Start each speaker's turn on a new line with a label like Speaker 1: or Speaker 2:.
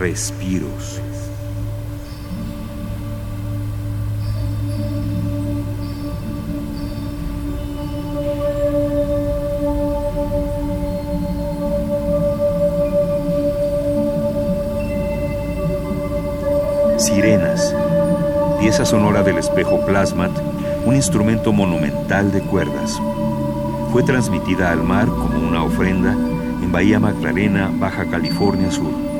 Speaker 1: respiros. Sirenas, pieza sonora del espejo Plasmat, un instrumento monumental de cuerdas. Fue transmitida al mar como una ofrenda en Bahía Magdalena, Baja California Sur.